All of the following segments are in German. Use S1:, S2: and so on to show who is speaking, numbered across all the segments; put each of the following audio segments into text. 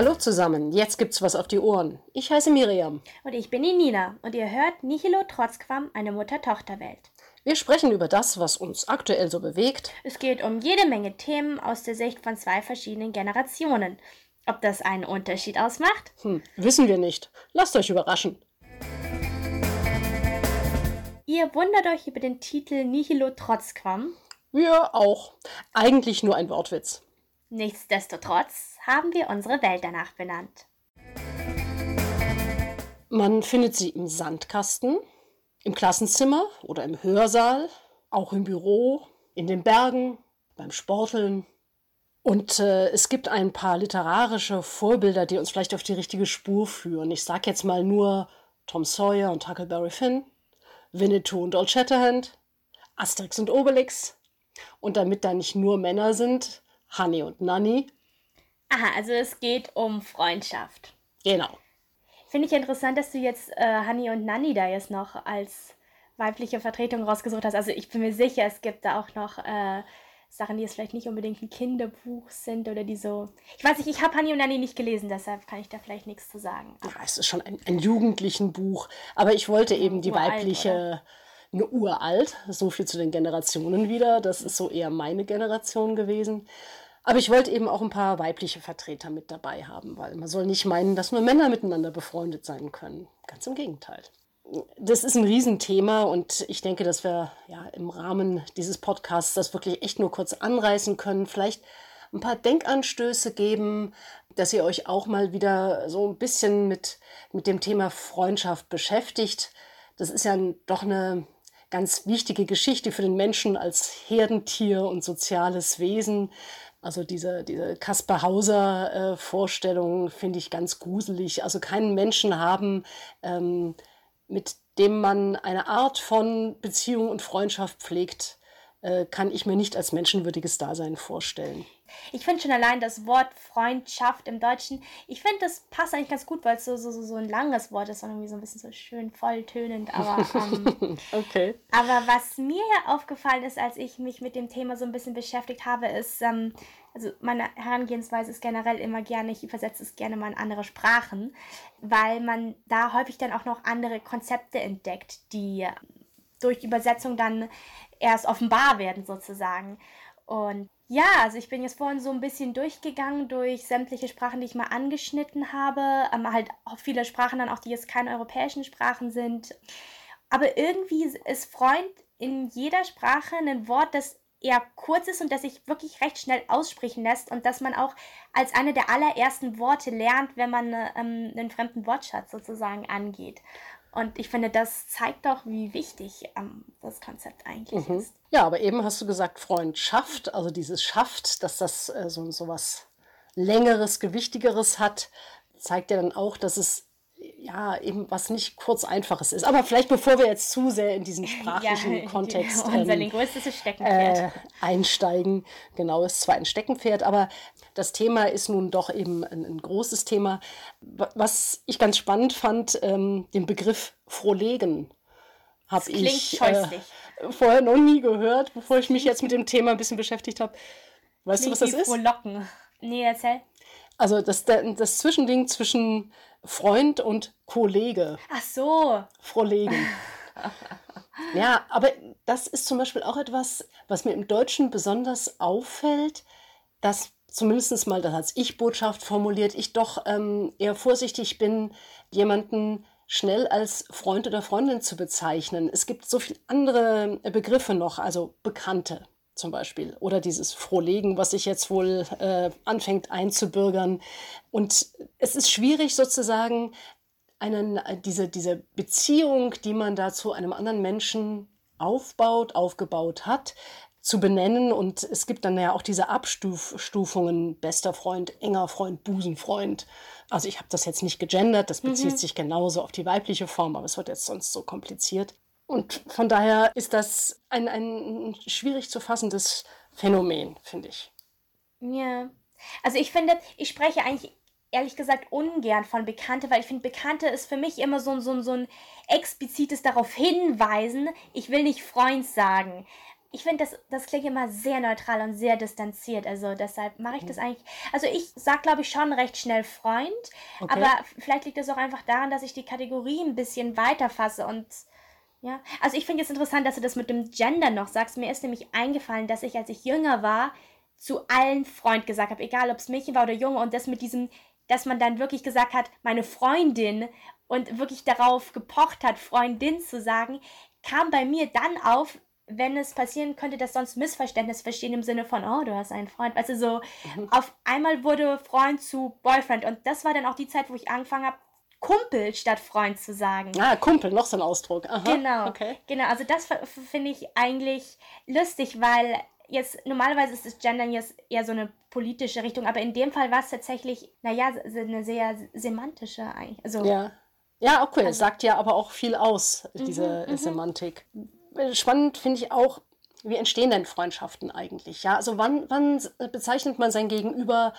S1: Hallo zusammen, jetzt gibt's was auf die Ohren. Ich heiße Miriam.
S2: Und ich bin die Nina und ihr hört Nihilo Trotzquam, eine Mutter-Tochter-Welt.
S1: Wir sprechen über das, was uns aktuell so bewegt.
S2: Es geht um jede Menge Themen aus der Sicht von zwei verschiedenen Generationen. Ob das einen Unterschied ausmacht?
S1: Hm, wissen wir nicht. Lasst euch überraschen.
S2: Ihr wundert euch über den Titel Nihilo Trotzquam?
S1: Wir auch. Eigentlich nur ein Wortwitz.
S2: Nichtsdestotrotz haben wir unsere Welt danach benannt.
S1: Man findet sie im Sandkasten, im Klassenzimmer oder im Hörsaal, auch im Büro, in den Bergen, beim Sporteln. Und äh, es gibt ein paar literarische Vorbilder, die uns vielleicht auf die richtige Spur führen. Ich sage jetzt mal nur Tom Sawyer und Huckleberry Finn, Winnetou und Old Shatterhand, Asterix und Obelix. Und damit da nicht nur Männer sind, Honey und Nanny.
S2: Aha, also es geht um Freundschaft.
S1: Genau.
S2: Finde ich interessant, dass du jetzt äh, Honey und Nanny da jetzt noch als weibliche Vertretung rausgesucht hast. Also ich bin mir sicher, es gibt da auch noch äh, Sachen, die jetzt vielleicht nicht unbedingt ein Kinderbuch sind oder die so. Ich weiß nicht, ich habe Honey und Nanny nicht gelesen, deshalb kann ich da vielleicht nichts zu sagen.
S1: Ja, es ist schon ein, ein jugendlichen Buch, aber ich wollte eben die
S2: Uralt,
S1: weibliche, eine uralt, so viel zu den Generationen wieder. Das ist so eher meine Generation gewesen. Aber ich wollte eben auch ein paar weibliche Vertreter mit dabei haben, weil man soll nicht meinen, dass nur Männer miteinander befreundet sein können. Ganz im Gegenteil. Das ist ein Riesenthema und ich denke, dass wir ja im Rahmen dieses Podcasts das wirklich echt nur kurz anreißen können. Vielleicht ein paar Denkanstöße geben, dass ihr euch auch mal wieder so ein bisschen mit, mit dem Thema Freundschaft beschäftigt. Das ist ja doch eine ganz wichtige Geschichte für den Menschen als Herdentier und soziales Wesen. Also diese, diese Kaspar Hauser äh, Vorstellung finde ich ganz gruselig. Also keinen Menschen haben, ähm, mit dem man eine Art von Beziehung und Freundschaft pflegt, kann ich mir nicht als menschenwürdiges Dasein vorstellen.
S2: Ich finde schon allein das Wort Freundschaft im Deutschen, ich finde, das passt eigentlich ganz gut, weil es so, so, so, so ein langes Wort ist und irgendwie so ein bisschen so schön volltönend. Aber, ähm,
S1: okay.
S2: aber was mir ja aufgefallen ist, als ich mich mit dem Thema so ein bisschen beschäftigt habe, ist, ähm, also meine Herangehensweise ist generell immer gerne, ich übersetze es gerne mal in andere Sprachen, weil man da häufig dann auch noch andere Konzepte entdeckt, die durch Übersetzung dann erst offenbar werden sozusagen. Und ja, also ich bin jetzt vorhin so ein bisschen durchgegangen durch sämtliche Sprachen, die ich mal angeschnitten habe. Ähm, halt auch viele Sprachen dann auch, die jetzt keine europäischen Sprachen sind. Aber irgendwie ist Freund in jeder Sprache ein Wort, das eher kurz ist und das sich wirklich recht schnell aussprechen lässt und dass man auch als eine der allerersten Worte lernt, wenn man ähm, einen fremden Wortschatz sozusagen angeht. Und ich finde, das zeigt doch, wie wichtig ähm, das Konzept eigentlich
S1: Mhm.
S2: ist.
S1: Ja, aber eben hast du gesagt Freundschaft, also dieses Schafft, dass das äh, so, so was Längeres, Gewichtigeres hat, zeigt ja dann auch, dass es ja eben was nicht kurz Einfaches ist. Aber vielleicht bevor wir jetzt zu sehr in diesen sprachlichen
S2: Ja,
S1: Kontext
S2: unser
S1: ähm,
S2: linguistisches Steckenpferd.
S1: äh, einsteigen. Genau, ist zwar ein Steckenpferd, aber das Thema ist nun doch eben ein, ein großes Thema. Wa- Was ich ganz spannend fand, ähm, den Begriff Frohlegen habe
S2: klingt
S1: ich äh, vorher noch nie gehört, bevor ich mich jetzt mit dem Thema ein bisschen beschäftigt habe. Weißt du, was das
S2: Klingt
S1: ist?
S2: Frohlocken. Nee, erzähl.
S1: Also das, das Zwischending zwischen Freund und Kollege.
S2: Ach so.
S1: Frohlegen. ja, aber das ist zum Beispiel auch etwas, was mir im Deutschen besonders auffällt, dass zumindest mal das als Ich-Botschaft formuliert, ich doch ähm, eher vorsichtig bin, jemanden schnell als Freund oder Freundin zu bezeichnen. Es gibt so viele andere Begriffe noch, also Bekannte zum Beispiel oder dieses Frohlegen, was sich jetzt wohl äh, anfängt einzubürgern. Und es ist schwierig sozusagen, einen, diese, diese Beziehung, die man da zu einem anderen Menschen aufbaut, aufgebaut hat, zu benennen. Und es gibt dann ja auch diese Abstufungen, bester Freund, enger Freund, Busenfreund. Also ich habe das jetzt nicht gegendert, das bezieht sich genauso auf die weibliche Form, aber es wird jetzt sonst so kompliziert. Und von daher ist das ein, ein schwierig zu fassendes Phänomen, finde ich.
S2: Ja. Also ich finde, ich spreche eigentlich ehrlich gesagt ungern von Bekannte, weil ich finde, Bekannte ist für mich immer so, ein- so, ein- so ein explizites darauf hinweisen, ich will nicht Freund sagen. ich finde, das, das klingt immer sehr neutral und sehr distanziert. Also deshalb mache ich das mhm. eigentlich. Also ich sage, glaube ich, schon recht schnell Freund. Okay. Aber vielleicht liegt es auch einfach daran, dass ich die Kategorie ein bisschen weiter fasse und ja. Also ich finde es interessant, dass du das mit dem Gender noch sagst. Mir ist nämlich eingefallen, dass ich, als ich jünger war, zu allen Freund gesagt habe, egal ob es Mädchen war oder Junge, und das mit diesem, dass man dann wirklich gesagt hat, meine Freundin und wirklich darauf gepocht hat, Freundin zu sagen, kam bei mir dann auf, wenn es passieren könnte, dass sonst Missverständnis verstehen im Sinne von, oh, du hast einen Freund. Also so, mhm. auf einmal wurde Freund zu Boyfriend. Und das war dann auch die Zeit, wo ich angefangen habe, Kumpel statt Freund zu sagen.
S1: Ah, Kumpel, noch so ein Ausdruck. Aha,
S2: genau. Okay. Genau, also das finde ich eigentlich lustig, weil jetzt normalerweise ist das Gendern jetzt eher so eine politische Richtung, aber in dem Fall war es tatsächlich, naja, eine sehr semantische eigentlich. Also,
S1: ja. Ja, okay, also, sagt ja aber auch viel aus, diese mhm, mhm. Semantik spannend finde ich auch, wie entstehen denn Freundschaften eigentlich? Ja, also wann, wann bezeichnet man sein Gegenüber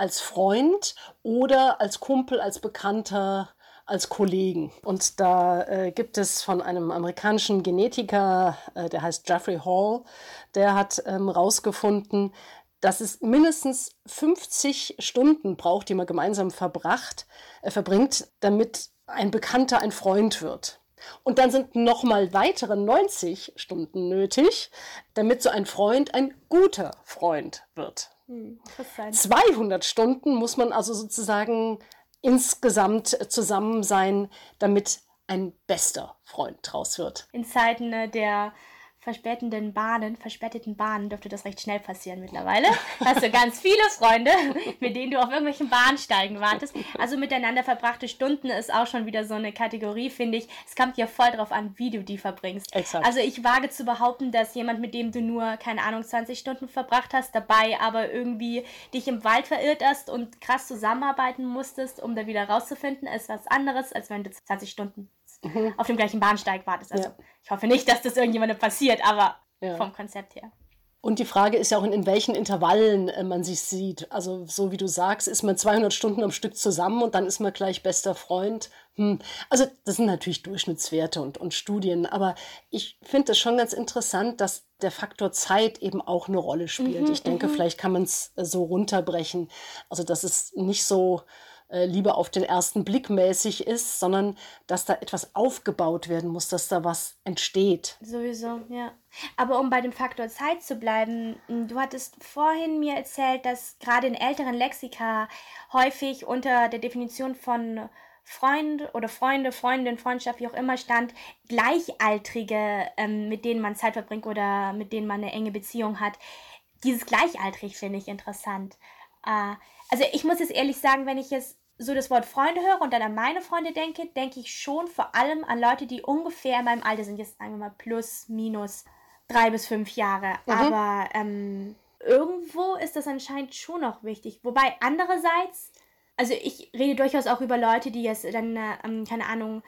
S1: als Freund oder als Kumpel, als Bekannter, als Kollegen? Und da äh, gibt es von einem amerikanischen Genetiker, äh, der heißt Jeffrey Hall, der hat ähm, dass es mindestens 50 Stunden braucht, die man gemeinsam verbracht, äh, verbringt, damit ein Bekannter ein Freund wird. Und dann sind nochmal weitere 90 Stunden nötig, damit so ein Freund ein guter Freund wird. Hm, 200 Stunden muss man also sozusagen insgesamt zusammen sein, damit ein bester Freund draus wird.
S2: In Zeiten äh, der verspätenden Bahnen, verspäteten Bahnen dürfte das recht schnell passieren mittlerweile. Hast du ganz viele Freunde, mit denen du auf irgendwelchen Bahnsteigen wartest. Also miteinander verbrachte Stunden ist auch schon wieder so eine Kategorie, finde ich. Es kommt ja voll drauf an, wie du die verbringst. Exakt. Also ich wage zu behaupten, dass jemand, mit dem du nur, keine Ahnung, 20 Stunden verbracht hast, dabei aber irgendwie dich im Wald verirrt hast und krass zusammenarbeiten musstest, um da wieder rauszufinden, ist was anderes, als wenn du 20 Stunden mhm. auf dem gleichen Bahnsteig wartest. Also ja. ich hoffe nicht, dass das irgendjemandem passiert, aber ja. vom Konzept her.
S1: Und die Frage ist ja auch, in welchen Intervallen äh, man sich sieht. Also so wie du sagst, ist man 200 Stunden am Stück zusammen und dann ist man gleich bester Freund. Hm. Also das sind natürlich Durchschnittswerte und, und Studien, aber ich finde es schon ganz interessant, dass der Faktor Zeit eben auch eine Rolle spielt. Mhm, ich denke, mhm. vielleicht kann man es äh, so runterbrechen. Also dass es nicht so äh, lieber auf den ersten Blick mäßig ist, sondern dass da etwas aufgebaut werden muss, dass da was entsteht.
S2: Sowieso, ja. Aber um bei dem Faktor Zeit zu bleiben, du hattest vorhin mir erzählt, dass gerade in älteren Lexika häufig unter der Definition von Freund oder Freunde, Freundin, Freundschaft, wie auch immer stand, Gleichaltrige, ähm, mit denen man Zeit verbringt oder mit denen man eine enge Beziehung hat. Dieses Gleichaltrig finde ich interessant. Äh, also ich muss jetzt ehrlich sagen, wenn ich jetzt so das Wort Freunde höre und dann an meine Freunde denke, denke ich schon vor allem an Leute, die ungefähr in meinem Alter sind. Jetzt sagen wir mal plus, minus drei bis fünf Jahre. Mhm. Aber ähm, irgendwo ist das anscheinend schon noch wichtig. Wobei andererseits, also ich rede durchaus auch über Leute, die jetzt dann, äh, ähm, keine Ahnung,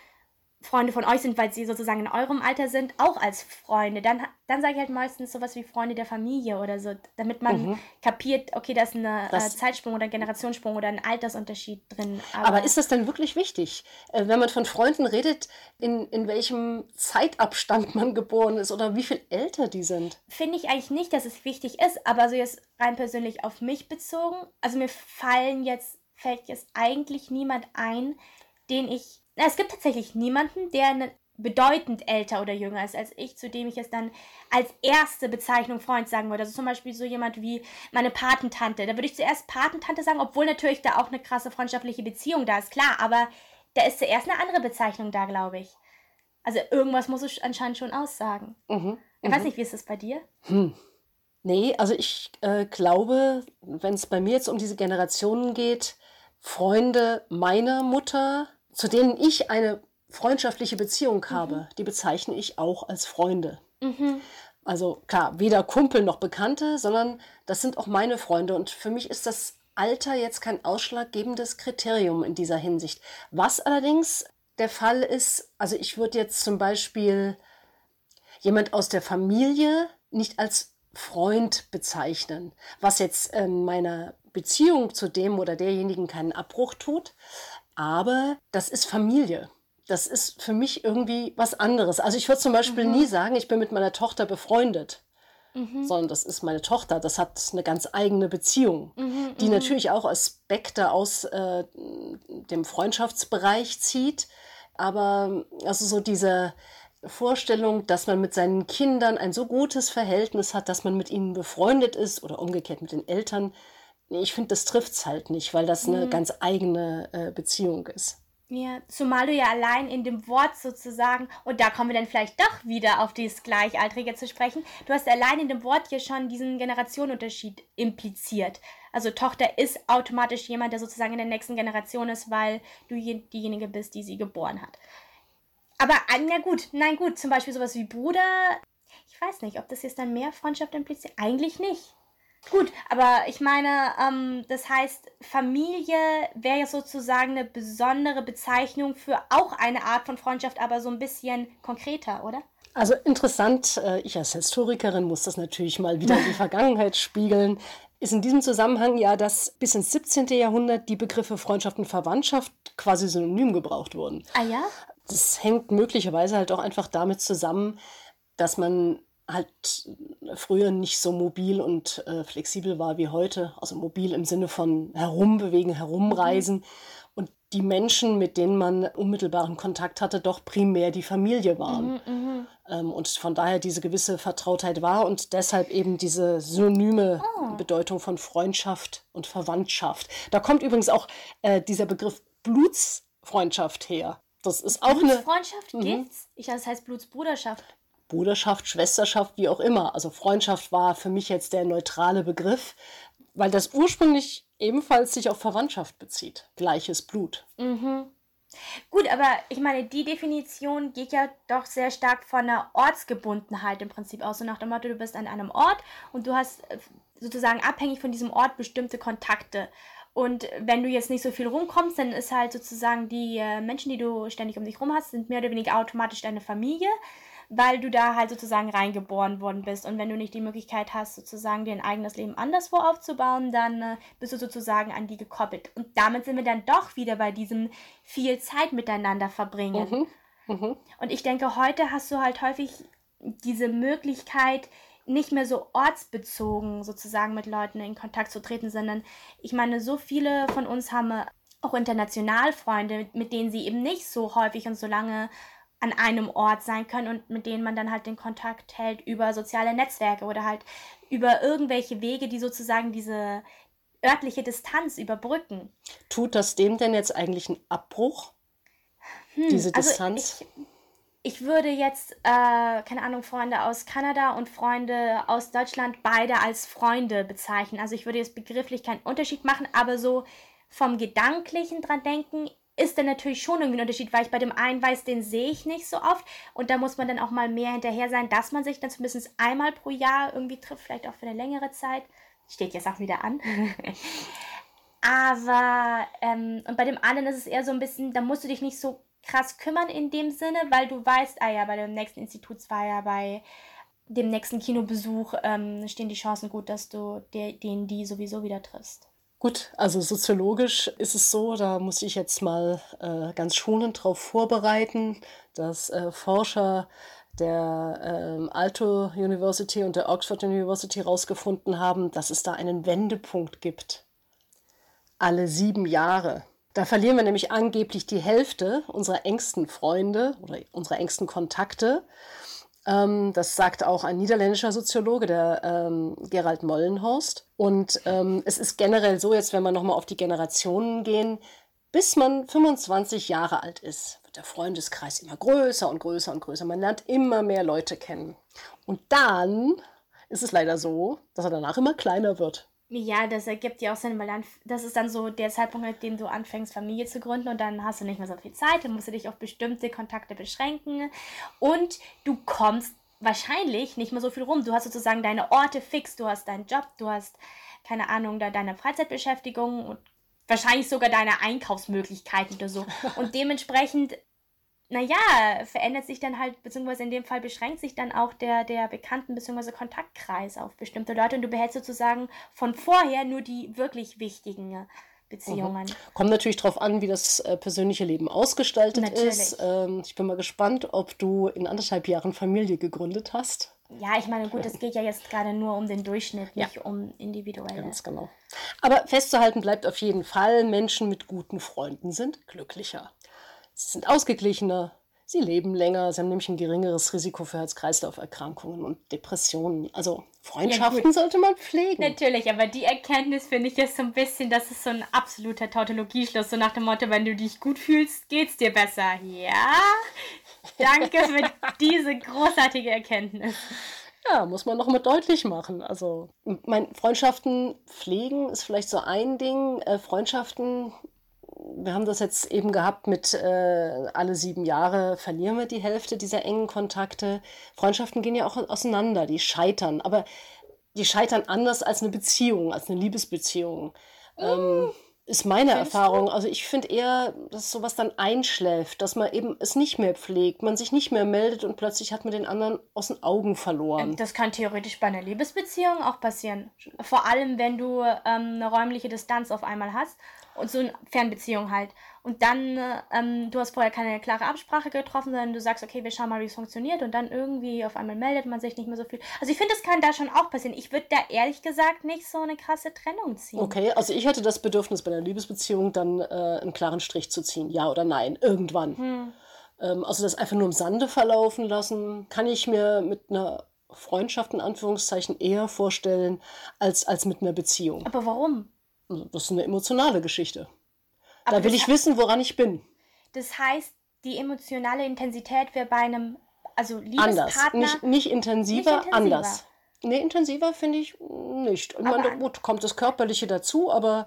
S2: Freunde von euch sind, weil sie sozusagen in eurem Alter sind, auch als Freunde. Dann, dann sage ich halt meistens sowas wie Freunde der Familie oder so, damit man mhm. kapiert, okay, da ist ein äh, Zeitsprung oder ein Generationssprung oder ein Altersunterschied drin.
S1: Aber, Aber ist das denn wirklich wichtig, äh, wenn man von Freunden redet, in, in welchem Zeitabstand man geboren ist oder wie viel älter die sind?
S2: Finde ich eigentlich nicht, dass es wichtig ist, aber so jetzt rein persönlich auf mich bezogen, also mir fallen jetzt, fällt jetzt eigentlich niemand ein, den ich es gibt tatsächlich niemanden, der eine bedeutend älter oder jünger ist als ich, zu dem ich es dann als erste Bezeichnung Freund sagen würde. Also zum Beispiel so jemand wie meine Patentante. Da würde ich zuerst Patentante sagen, obwohl natürlich da auch eine krasse freundschaftliche Beziehung da ist, klar, aber da ist zuerst eine andere Bezeichnung da, glaube ich. Also irgendwas muss es anscheinend schon aussagen. Mhm, ich weiß mhm. nicht, wie ist das bei dir?
S1: Hm. Nee, also ich äh, glaube, wenn es bei mir jetzt um diese Generationen geht, Freunde meiner Mutter, zu denen ich eine freundschaftliche Beziehung habe, mhm. die bezeichne ich auch als Freunde. Mhm. Also klar, weder Kumpel noch Bekannte, sondern das sind auch meine Freunde. Und für mich ist das Alter jetzt kein ausschlaggebendes Kriterium in dieser Hinsicht. Was allerdings der Fall ist, also ich würde jetzt zum Beispiel jemand aus der Familie nicht als Freund bezeichnen, was jetzt äh, meiner Beziehung zu dem oder derjenigen keinen Abbruch tut. Aber das ist Familie. Das ist für mich irgendwie was anderes. Also ich würde zum Beispiel mhm. nie sagen, ich bin mit meiner Tochter befreundet. mhm. sondern das ist meine Tochter. Das hat eine ganz eigene Beziehung, mhm, die mhm. natürlich auch Aspekte aus äh, dem Freundschaftsbereich zieht. Aber also so diese Vorstellung, dass man mit seinen Kindern ein so gutes Verhältnis hat, dass man mit ihnen befreundet ist oder umgekehrt mit den Eltern, ich finde, das trifft es halt nicht, weil das eine mhm. ganz eigene äh, Beziehung ist.
S2: Ja, zumal du ja allein in dem Wort sozusagen, und da kommen wir dann vielleicht doch wieder auf dieses Gleichaltrige zu sprechen, du hast allein in dem Wort hier schon diesen Generationenunterschied impliziert. Also Tochter ist automatisch jemand, der sozusagen in der nächsten Generation ist, weil du diejenige bist, die sie geboren hat. Aber, ah, na gut, nein gut, zum Beispiel sowas wie Bruder, ich weiß nicht, ob das jetzt dann mehr Freundschaft impliziert. Eigentlich nicht. Gut, aber ich meine, ähm, das heißt, Familie wäre ja sozusagen eine besondere Bezeichnung für auch eine Art von Freundschaft, aber so ein bisschen konkreter, oder?
S1: Also interessant, äh, ich als Historikerin muss das natürlich mal wieder in die Vergangenheit spiegeln. Ist in diesem Zusammenhang ja, dass bis ins 17. Jahrhundert die Begriffe Freundschaft und Verwandtschaft quasi synonym gebraucht wurden.
S2: Ah ja?
S1: Das hängt möglicherweise halt auch einfach damit zusammen, dass man halt früher nicht so mobil und äh, flexibel war wie heute. Also mobil im Sinne von herumbewegen, herumreisen. Mhm. Und die Menschen, mit denen man unmittelbaren Kontakt hatte, doch primär die Familie waren. Mhm, mhm. ähm, und von daher diese gewisse Vertrautheit war und deshalb eben diese synonyme oh. Bedeutung von Freundschaft und Verwandtschaft. Da kommt übrigens auch äh, dieser Begriff Blutsfreundschaft her. Das ist auch eine.
S2: Freundschaft mhm. gibt's? Ich das heißt Blutsbruderschaft.
S1: Bruderschaft, Schwesterschaft, wie auch immer. Also Freundschaft war für mich jetzt der neutrale Begriff, weil das ursprünglich ebenfalls sich auf Verwandtschaft bezieht. Gleiches Blut.
S2: Mhm. Gut, aber ich meine, die Definition geht ja doch sehr stark von einer Ortsgebundenheit im Prinzip aus. So nach dem Motto, du bist an einem Ort und du hast äh, sozusagen abhängig von diesem Ort bestimmte Kontakte. Und wenn du jetzt nicht so viel rumkommst, dann ist halt sozusagen die äh, Menschen, die du ständig um dich rum hast, sind mehr oder weniger automatisch deine Familie weil du da halt sozusagen reingeboren worden bist. Und wenn du nicht die Möglichkeit hast, sozusagen dir ein eigenes Leben anderswo aufzubauen, dann äh, bist du sozusagen an die gekoppelt. Und damit sind wir dann doch wieder bei diesem viel Zeit miteinander verbringen. Mhm. Mhm. Und ich denke, heute hast du halt häufig diese Möglichkeit, nicht mehr so ortsbezogen sozusagen mit Leuten in Kontakt zu treten, sondern ich meine, so viele von uns haben auch international Freunde, mit denen sie eben nicht so häufig und so lange an einem Ort sein können und mit denen man dann halt den Kontakt hält über soziale Netzwerke oder halt über irgendwelche Wege, die sozusagen diese örtliche Distanz überbrücken.
S1: Tut das dem denn jetzt eigentlich einen Abbruch? Hm, diese also Distanz?
S2: Also ich, ich, würde jetzt, äh, keine Ahnung, Freunde aus Kanada und Freunde aus Deutschland beide als Freunde bezeichnen. Also ich würde jetzt begrifflich keinen Unterschied machen, aber so vom Gedanklichen dran denken, ist dann natürlich schon irgendwie ein Unterschied, weil ich bei dem einen weiß, den sehe ich nicht so oft und da muss man dann auch mal mehr hinterher sein, dass man sich dann zumindest einmal pro Jahr irgendwie trifft, vielleicht auch für eine längere Zeit. Steht jetzt auch wieder an. Aber, ähm, und bei dem anderen ist es eher so ein bisschen, da musst du dich nicht so krass kümmern in dem Sinne, weil du weißt, ah ja, bei dem nächsten Institutsfeier, bei dem nächsten Kinobesuch ähm, stehen die Chancen gut, dass du den, die sowieso wieder triffst.
S1: Gut, also soziologisch ist es so, da muss ich jetzt mal äh, ganz schonend darauf vorbereiten, dass äh, Forscher der äh, Alto University und der Oxford University herausgefunden haben, dass es da einen Wendepunkt gibt. Alle sieben Jahre. Da verlieren wir nämlich angeblich die Hälfte unserer engsten Freunde oder unserer engsten Kontakte. Ähm, das sagt auch ein niederländischer Soziologe, der ähm, Gerald Mollenhorst. Und ähm, es ist generell so, jetzt wenn wir nochmal auf die Generationen gehen, bis man 25 Jahre alt ist, wird der Freundeskreis immer größer und größer und größer. Man lernt immer mehr Leute kennen. Und dann ist es leider so, dass er danach immer kleiner wird.
S2: Ja, das ergibt ja auch Sinn, weil dann, das ist dann so der Zeitpunkt, mit dem du anfängst, Familie zu gründen und dann hast du nicht mehr so viel Zeit, dann musst du dich auf bestimmte Kontakte beschränken und du kommst wahrscheinlich nicht mehr so viel rum. Du hast sozusagen deine Orte fix, du hast deinen Job, du hast, keine Ahnung, da deine Freizeitbeschäftigung und wahrscheinlich sogar deine Einkaufsmöglichkeiten oder so. Und dementsprechend naja, verändert sich dann halt, beziehungsweise in dem Fall beschränkt sich dann auch der, der Bekannten- bzw. Kontaktkreis auf bestimmte Leute und du behältst sozusagen von vorher nur die wirklich wichtigen Beziehungen. Mhm.
S1: Kommt natürlich darauf an, wie das äh, persönliche Leben ausgestaltet natürlich. ist. Ähm, ich bin mal gespannt, ob du in anderthalb Jahren Familie gegründet hast.
S2: Ja, ich meine, gut, es geht ja jetzt gerade nur um den Durchschnitt, nicht ja. um individuelle.
S1: Ganz genau. Aber festzuhalten bleibt auf jeden Fall, Menschen mit guten Freunden sind glücklicher. Sie sind ausgeglichener, sie leben länger, sie haben nämlich ein geringeres Risiko für Herz-Kreislauf-Erkrankungen und Depressionen. Also Freundschaften ja, sollte man pflegen.
S2: Natürlich, aber die Erkenntnis finde ich jetzt so ein bisschen, das ist so ein absoluter Tautologieschluss, so nach dem Motto, wenn du dich gut fühlst, geht's dir besser. Ja, danke für diese großartige Erkenntnis.
S1: Ja, muss man noch mal deutlich machen. Also, mein Freundschaften pflegen ist vielleicht so ein Ding. Äh, Freundschaften wir haben das jetzt eben gehabt mit äh, alle sieben Jahre verlieren wir die Hälfte dieser engen Kontakte. Freundschaften gehen ja auch auseinander, die scheitern, aber die scheitern anders als eine Beziehung, als eine Liebesbeziehung. Mm. Ähm, ist meine Findest Erfahrung. Du? Also ich finde eher, dass sowas dann einschläft, dass man eben es nicht mehr pflegt, man sich nicht mehr meldet und plötzlich hat man den anderen aus den Augen verloren.
S2: Das kann theoretisch bei einer Liebesbeziehung auch passieren. Vor allem, wenn du ähm, eine räumliche Distanz auf einmal hast und so eine Fernbeziehung halt. Und dann, ähm, du hast vorher keine klare Absprache getroffen, sondern du sagst, okay, wir schauen mal, wie es funktioniert. Und dann irgendwie auf einmal meldet man sich nicht mehr so viel. Also ich finde, das kann da schon auch passieren. Ich würde da ehrlich gesagt nicht so eine krasse Trennung ziehen.
S1: Okay, also ich hätte das Bedürfnis bei einer Liebesbeziehung dann äh, einen klaren Strich zu ziehen. Ja oder nein, irgendwann. Hm. Ähm, also das einfach nur im Sande verlaufen lassen, kann ich mir mit einer Freundschaft in Anführungszeichen eher vorstellen als, als mit einer Beziehung.
S2: Aber warum?
S1: Das ist eine emotionale Geschichte. Aber da will ich wissen, woran ich bin.
S2: Das heißt, die emotionale Intensität wäre bei einem, also Liebespartner...
S1: Anders, nicht, nicht, intensiver, nicht intensiver, anders. Nee, intensiver finde ich nicht. Ich meine, gut, kommt das Körperliche dazu, aber...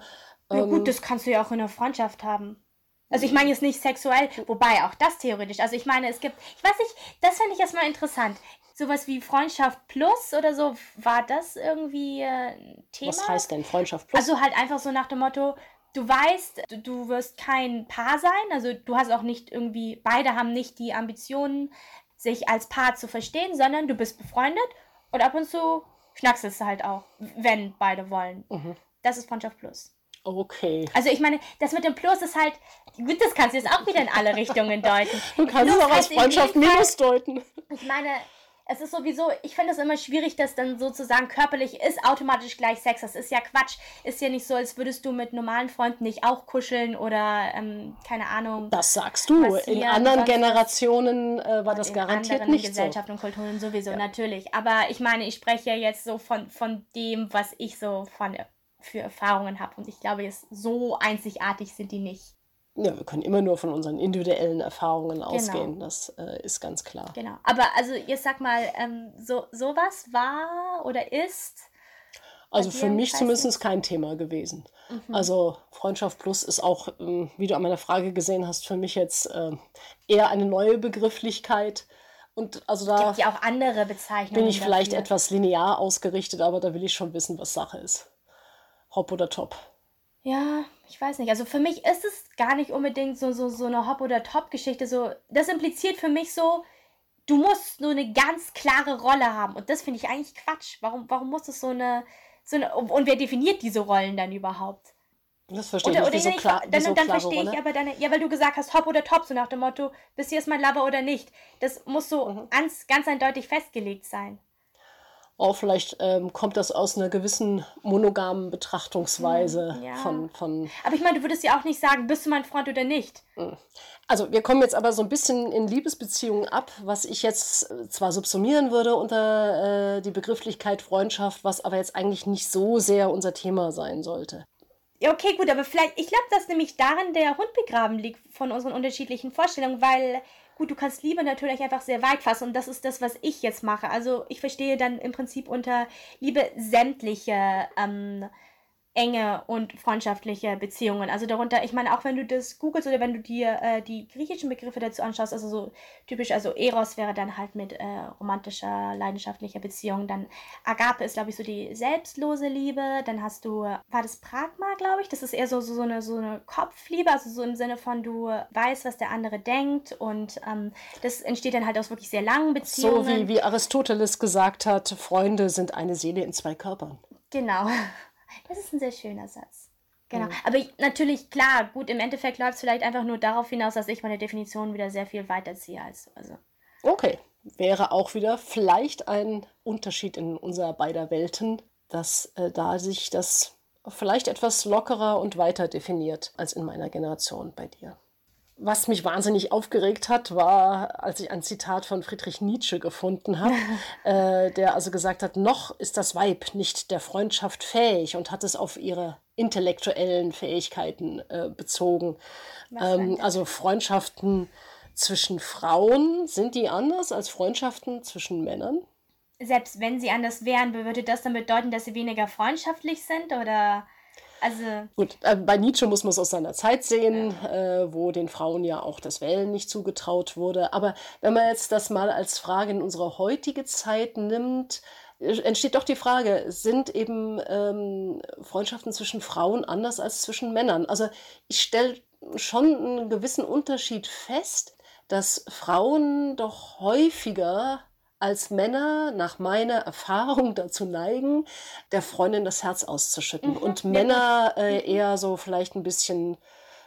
S2: Ähm, ja gut, ähm, das kannst du ja auch in einer Freundschaft haben. Also ich meine jetzt nicht sexuell, wobei auch das theoretisch. Also ich meine, es gibt, ich weiß nicht, das fände ich erstmal interessant sowas wie Freundschaft Plus oder so, war das irgendwie äh, Thema?
S1: Was heißt denn Freundschaft Plus?
S2: Also halt einfach so nach dem Motto, du weißt, du, du wirst kein Paar sein, also du hast auch nicht irgendwie, beide haben nicht die Ambitionen, sich als Paar zu verstehen, sondern du bist befreundet und ab und zu knackst es halt auch, wenn beide wollen. Mhm. Das ist Freundschaft Plus.
S1: Okay.
S2: Also ich meine, das mit dem Plus ist halt, gut, das kannst du jetzt auch wieder in alle Richtungen deuten.
S1: Du kannst es auch als Freundschaft Minus deuten.
S2: Ich meine, es ist sowieso, ich finde es immer schwierig, dass dann sozusagen körperlich ist automatisch gleich Sex. Das ist ja Quatsch. Ist ja nicht so, als würdest du mit normalen Freunden nicht auch kuscheln oder ähm, keine Ahnung.
S1: Das sagst du. In anderen Generationen äh, war das garantiert nicht
S2: Gesellschaften und Kulturen sowieso, ja. natürlich. Aber ich meine, ich spreche ja jetzt so von, von dem, was ich so von, für Erfahrungen habe. Und ich glaube, jetzt so einzigartig sind die nicht.
S1: Ja, wir können immer nur von unseren individuellen Erfahrungen genau. ausgehen, das äh, ist ganz klar.
S2: Genau. Aber also jetzt sag mal, ähm, so sowas war oder ist.
S1: Also für mich zumindest kein Thema gewesen. Mhm. Also Freundschaft Plus ist auch, ähm, wie du an meiner Frage gesehen hast, für mich jetzt äh, eher eine neue Begrifflichkeit. Und also da
S2: gibt ja auch andere Bezeichnungen.
S1: Bin ich vielleicht dafür. etwas linear ausgerichtet, aber da will ich schon wissen, was Sache ist. Hopp oder top.
S2: Ja, ich weiß nicht. Also für mich ist es gar nicht unbedingt so, so, so eine Hop- oder Top-Geschichte. So, das impliziert für mich so, du musst nur eine ganz klare Rolle haben. Und das finde ich eigentlich Quatsch. Warum, warum muss es so eine, so eine. Und wer definiert diese Rollen dann überhaupt?
S1: Das verstehe oder, ich nicht. Oder so klar,
S2: dann,
S1: so
S2: dann verstehe ich aber deine. Ja, weil du gesagt hast, Hop oder Top, so nach dem Motto, bist du jetzt mein Lover oder nicht. Das muss so mhm. ganz, ganz eindeutig festgelegt sein
S1: auch vielleicht ähm, kommt das aus einer gewissen monogamen Betrachtungsweise hm, ja. von, von.
S2: Aber ich meine, du würdest ja auch nicht sagen, bist du mein Freund oder nicht. Hm.
S1: Also wir kommen jetzt aber so ein bisschen in Liebesbeziehungen ab, was ich jetzt äh, zwar subsumieren würde unter äh, die Begrifflichkeit Freundschaft, was aber jetzt eigentlich nicht so sehr unser Thema sein sollte.
S2: Ja, okay, gut, aber vielleicht, ich glaube, dass nämlich darin der Hund begraben liegt von unseren unterschiedlichen Vorstellungen, weil Gut, du kannst Liebe natürlich einfach sehr weit fassen und das ist das, was ich jetzt mache. Also ich verstehe dann im Prinzip unter Liebe sämtliche ähm, enge und freundschaftliche Beziehungen. Also darunter, ich meine, auch wenn du das googelst oder wenn du dir äh, die griechischen Begriffe dazu anschaust, also so typisch, also Eros wäre dann halt mit äh, romantischer, leidenschaftlicher Beziehung. Dann Agape ist, glaube ich, so die selbstlose Liebe. Dann hast du, war das Pragma, glaube ich? Das ist eher so, so, so, eine, so eine Kopfliebe, also so im Sinne von, du weißt, was der andere denkt und ähm, das entsteht dann halt aus wirklich sehr langen Beziehungen.
S1: So wie, wie Aristoteles gesagt hat, Freunde sind eine Seele in zwei Körpern.
S2: Genau. Das ist ein sehr schöner Satz. Genau. Mhm. Aber ich, natürlich, klar, gut, im Endeffekt läuft es vielleicht einfach nur darauf hinaus, dass ich meine Definition wieder sehr viel weiterziehe als du. Also.
S1: Okay, wäre auch wieder vielleicht ein Unterschied in unserer beider Welten, dass äh, da sich das vielleicht etwas lockerer und weiter definiert als in meiner Generation bei dir. Was mich wahnsinnig aufgeregt hat, war, als ich ein Zitat von Friedrich Nietzsche gefunden habe, äh, der also gesagt hat, noch ist das Weib nicht der Freundschaft fähig und hat es auf ihre intellektuellen Fähigkeiten äh, bezogen. Ähm, also Freundschaften zwischen Frauen, sind die anders als Freundschaften zwischen Männern?
S2: Selbst wenn sie anders wären, würde das dann bedeuten, dass sie weniger freundschaftlich sind oder also.
S1: Gut, äh, bei Nietzsche muss man es aus seiner Zeit sehen, ja. äh, wo den Frauen ja auch das Wählen nicht zugetraut wurde. Aber wenn man jetzt das mal als Frage in unsere heutige Zeit nimmt, äh, entsteht doch die Frage, sind eben ähm, Freundschaften zwischen Frauen anders als zwischen Männern? Also ich stelle schon einen gewissen Unterschied fest dass Frauen doch häufiger als Männer nach meiner Erfahrung dazu neigen, der Freundin das Herz auszuschütten. Mhm, und Männer äh, eher so vielleicht ein bisschen,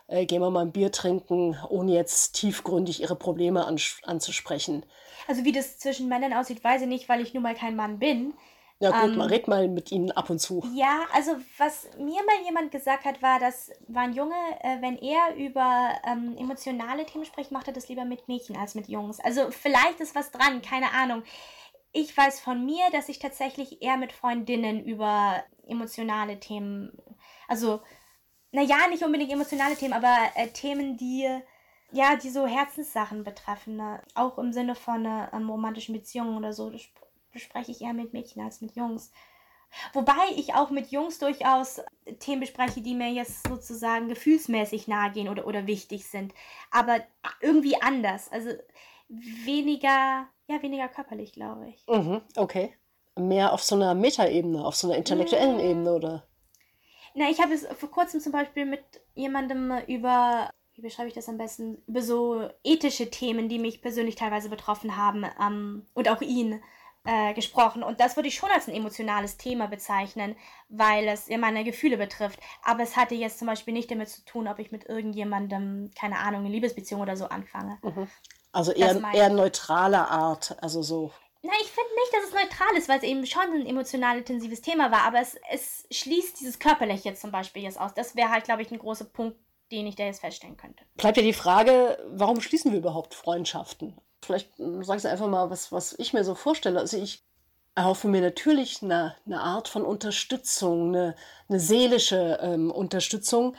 S1: äh, gehen wir mal ein Bier trinken, ohne jetzt tiefgründig ihre Probleme anzusprechen.
S2: Also wie das zwischen Männern aussieht, weiß ich nicht, weil ich nun mal kein Mann bin.
S1: Ja gut, ähm, man red mal mit ihnen ab und zu.
S2: Ja, also was mir mal jemand gesagt hat, war, dass war ein Junge, äh, wenn er über ähm, emotionale Themen spricht, macht er das lieber mit Mädchen als mit Jungs. Also vielleicht ist was dran, keine Ahnung. Ich weiß von mir, dass ich tatsächlich eher mit Freundinnen über emotionale Themen, also naja, nicht unbedingt emotionale Themen, aber äh, Themen, die ja, die so Herzenssachen betreffen, ne? auch im Sinne von äh, romantischen Beziehungen oder so bespreche ich eher mit Mädchen als mit Jungs. Wobei ich auch mit Jungs durchaus Themen bespreche, die mir jetzt sozusagen gefühlsmäßig nahe gehen oder, oder wichtig sind. Aber irgendwie anders. Also weniger, ja, weniger körperlich, glaube ich.
S1: Mhm, okay. Mehr auf so einer Metaebene, auf so einer intellektuellen mhm. Ebene, oder?
S2: Na, ich habe es vor kurzem zum Beispiel mit jemandem über, wie beschreibe ich das am besten, über so ethische Themen, die mich persönlich teilweise betroffen haben ähm, und auch ihn äh, gesprochen. Und das würde ich schon als ein emotionales Thema bezeichnen, weil es ja meine Gefühle betrifft. Aber es hatte jetzt zum Beispiel nicht damit zu tun, ob ich mit irgendjemandem, keine Ahnung, eine Liebesbeziehung oder so anfange.
S1: Mhm. Also eher, eher neutraler Art, also so.
S2: Nein, ich finde nicht, dass es neutral ist, weil es eben schon ein emotional intensives Thema war, aber es, es schließt dieses Körperliche jetzt zum Beispiel jetzt aus. Das wäre halt, glaube ich, ein großer Punkt, den ich da jetzt feststellen könnte.
S1: Bleibt ja die Frage, warum schließen wir überhaupt Freundschaften? Vielleicht sagst du einfach mal, was, was ich mir so vorstelle. Also ich erhoffe mir natürlich eine, eine Art von Unterstützung, eine, eine seelische ähm, Unterstützung,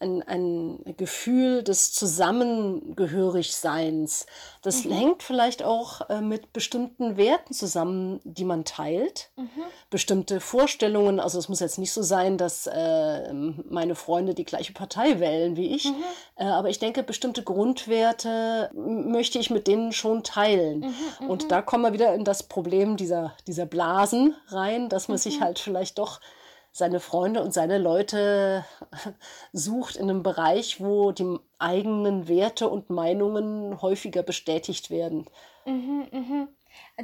S1: ein, ein Gefühl des Zusammengehörigseins. Das mhm. hängt vielleicht auch äh, mit bestimmten Werten zusammen, die man teilt. Mhm. Bestimmte Vorstellungen. Also es muss jetzt nicht so sein, dass äh, meine Freunde die gleiche Partei wählen wie ich. Mhm. Äh, aber ich denke, bestimmte Grundwerte möchte ich mit denen schon teilen. Mhm, mhm. Und da kommen wir wieder in das Problem dieser, dieser Blasen rein, dass man sich mhm. halt vielleicht doch seine Freunde und seine Leute sucht in einem Bereich, wo die eigenen Werte und Meinungen häufiger bestätigt werden.
S2: Mhm, mhm.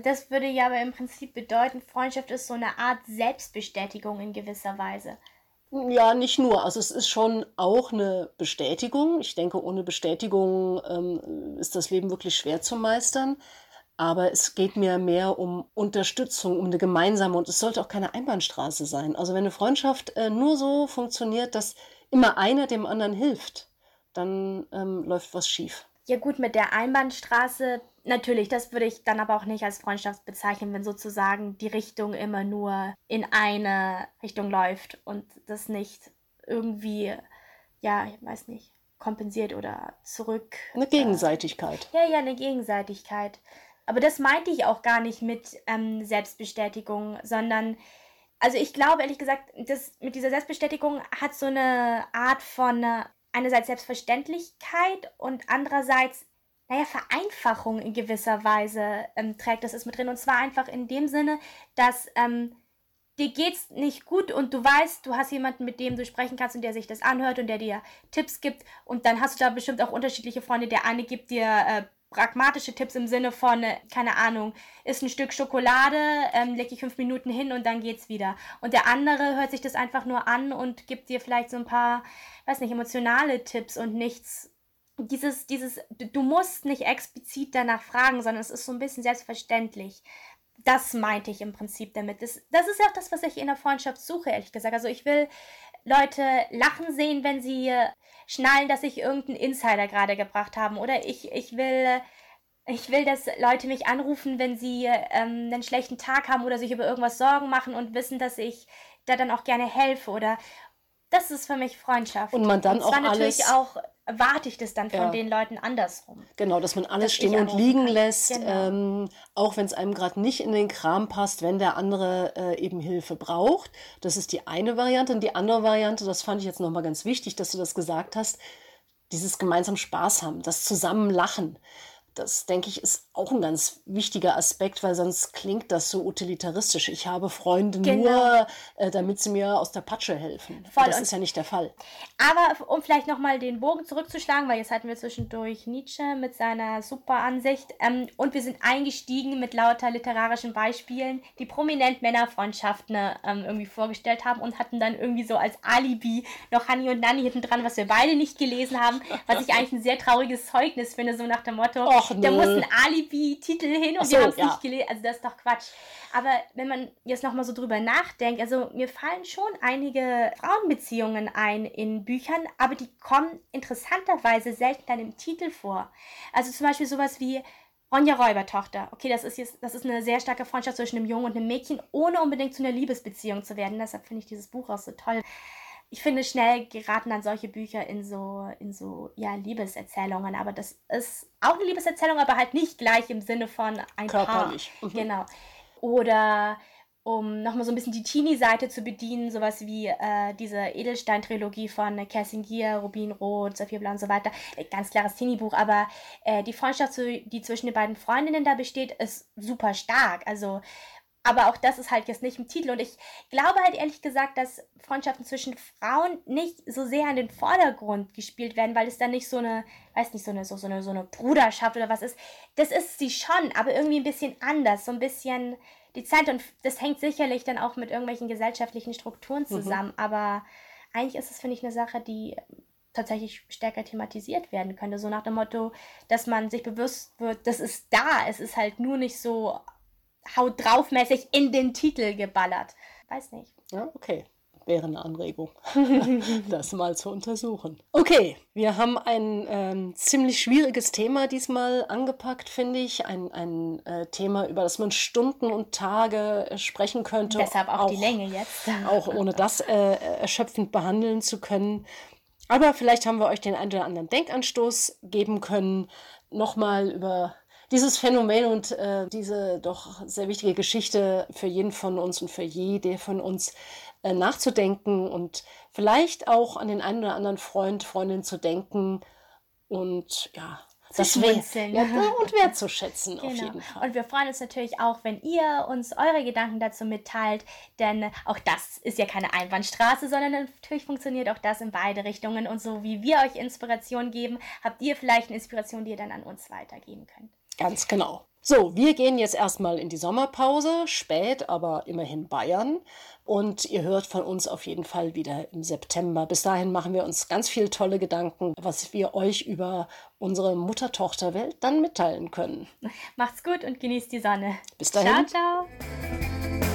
S2: Das würde ja aber im Prinzip bedeuten, Freundschaft ist so eine Art Selbstbestätigung in gewisser Weise.
S1: Ja, nicht nur. Also es ist schon auch eine Bestätigung. Ich denke, ohne Bestätigung ähm, ist das Leben wirklich schwer zu meistern. Aber es geht mir mehr um Unterstützung, um eine gemeinsame und es sollte auch keine Einbahnstraße sein. Also wenn eine Freundschaft äh, nur so funktioniert, dass immer einer dem anderen hilft, dann ähm, läuft was schief.
S2: Ja gut, mit der Einbahnstraße natürlich, das würde ich dann aber auch nicht als Freundschaft bezeichnen, wenn sozusagen die Richtung immer nur in eine Richtung läuft und das nicht irgendwie, ja, ich weiß nicht, kompensiert oder zurück.
S1: Eine Gegenseitigkeit.
S2: Äh, ja, ja, eine Gegenseitigkeit. Aber das meinte ich auch gar nicht mit ähm, Selbstbestätigung, sondern, also ich glaube ehrlich gesagt, das mit dieser Selbstbestätigung hat so eine Art von äh, einerseits Selbstverständlichkeit und andererseits, naja, Vereinfachung in gewisser Weise ähm, trägt das ist mit drin. Und zwar einfach in dem Sinne, dass ähm, dir geht's nicht gut und du weißt, du hast jemanden, mit dem du sprechen kannst und der sich das anhört und der dir Tipps gibt. Und dann hast du da bestimmt auch unterschiedliche Freunde. Der eine gibt dir äh, pragmatische Tipps im Sinne von, äh, keine Ahnung, isst ein Stück Schokolade, ähm, leg ich fünf Minuten hin und dann geht's wieder. Und der andere hört sich das einfach nur an und gibt dir vielleicht so ein paar, weiß nicht, emotionale Tipps und nichts dieses, dieses, du musst nicht explizit danach fragen, sondern es ist so ein bisschen selbstverständlich. Das meinte ich im Prinzip damit. Das, das ist ja auch das, was ich in der Freundschaft suche, ehrlich gesagt. Also ich will Leute lachen sehen, wenn sie schnallen, dass ich irgendeinen Insider gerade gebracht haben. Oder ich, ich will. Ich will, dass Leute mich anrufen, wenn sie ähm, einen schlechten Tag haben oder sich über irgendwas Sorgen machen und wissen, dass ich da dann auch gerne helfe oder das ist für mich Freundschaft.
S1: Und man dann und auch
S2: natürlich auch erwarte ich das dann von ja. den Leuten andersrum.
S1: Genau, dass man alles dass stehen und liegen kann. lässt, genau. ähm, auch wenn es einem gerade nicht in den Kram passt, wenn der andere äh, eben Hilfe braucht. Das ist die eine Variante. Und die andere Variante, das fand ich jetzt nochmal ganz wichtig, dass du das gesagt hast, dieses gemeinsam Spaß haben, das zusammen lachen das denke ich ist auch ein ganz wichtiger Aspekt, weil sonst klingt das so utilitaristisch. Ich habe Freunde genau. nur, äh, damit sie mir aus der Patsche helfen. Voll. Das ist ja nicht der Fall.
S2: Aber um vielleicht nochmal den Bogen zurückzuschlagen, weil jetzt hatten wir zwischendurch Nietzsche mit seiner super Ansicht ähm, und wir sind eingestiegen mit lauter literarischen Beispielen, die prominent Männerfreundschaften ähm, irgendwie vorgestellt haben und hatten dann irgendwie so als Alibi noch Hanni und Nanni hinten dran, was wir beide nicht gelesen haben, was ich eigentlich ein sehr trauriges Zeugnis finde, so nach dem Motto, Och, da muss ein Alibi-Titel hin und so, wir haben es ja. nicht gelesen. Also das ist doch Quatsch. Aber wenn man jetzt nochmal so drüber nachdenkt, also mir fallen schon einige Frauenbeziehungen ein in Büchern, aber die kommen interessanterweise selten dann im Titel vor. Also zum Beispiel sowas wie Ronja Räubertochter. Okay, das ist jetzt, das ist eine sehr starke Freundschaft zwischen einem Jungen und einem Mädchen, ohne unbedingt zu einer Liebesbeziehung zu werden. Deshalb finde ich dieses Buch auch so toll ich finde, schnell geraten dann solche Bücher in so, in so, ja, Liebeserzählungen. Aber das ist auch eine Liebeserzählung, aber halt nicht gleich im Sinne von ein Körperlich. Paar. Mhm. Genau. Oder um nochmal so ein bisschen die Teenie-Seite zu bedienen, sowas wie äh, diese Edelstein-Trilogie von Kerstin Gier, Rubin Roth, Sophia Blau und so weiter. Äh, ganz klares Teenie-Buch, aber äh, die Freundschaft, die zwischen den beiden Freundinnen da besteht, ist super stark. Also aber auch das ist halt jetzt nicht im Titel. Und ich glaube halt ehrlich gesagt, dass Freundschaften zwischen Frauen nicht so sehr in den Vordergrund gespielt werden, weil es dann nicht so eine, weiß nicht, so eine, so, so eine, so eine Bruderschaft oder was ist. Das ist sie schon, aber irgendwie ein bisschen anders. So ein bisschen die Zeit. Und das hängt sicherlich dann auch mit irgendwelchen gesellschaftlichen Strukturen mhm. zusammen. Mhm. Aber eigentlich ist es, finde ich, eine Sache, die tatsächlich stärker thematisiert werden könnte. So nach dem Motto, dass man sich bewusst wird, das ist da. Es ist halt nur nicht so haut draufmäßig in den Titel geballert. Weiß nicht.
S1: Ja, okay. Wäre eine Anregung, das mal zu untersuchen. Okay, wir haben ein ähm, ziemlich schwieriges Thema diesmal angepackt, finde ich. Ein, ein äh, Thema, über das man Stunden und Tage äh, sprechen könnte.
S2: Deshalb auch, auch, die Länge jetzt.
S1: Auch ohne das äh, erschöpfend behandeln zu können. Aber vielleicht haben wir euch den einen oder anderen Denkanstoß geben können, nochmal über dieses Phänomen und äh, diese doch sehr wichtige Geschichte für jeden von uns und für jede von uns äh, nachzudenken und vielleicht auch an den einen oder anderen Freund, Freundin zu denken und ja, das
S2: schmunzeln.
S1: Ja, und wertzuschätzen genau. auf jeden Fall.
S2: Und wir freuen uns natürlich auch, wenn ihr uns eure Gedanken dazu mitteilt, denn auch das ist ja keine Einbahnstraße, sondern natürlich funktioniert auch das in beide Richtungen. Und so wie wir euch Inspiration geben, habt ihr vielleicht eine Inspiration, die ihr dann an uns weitergeben könnt.
S1: Ganz genau. So, wir gehen jetzt erstmal in die Sommerpause, spät, aber immerhin Bayern. Und ihr hört von uns auf jeden Fall wieder im September. Bis dahin machen wir uns ganz viel tolle Gedanken, was wir euch über unsere Mutter-Tochter-Welt dann mitteilen können.
S2: Macht's gut und genießt die Sonne.
S1: Bis dahin.
S2: Ciao, ciao.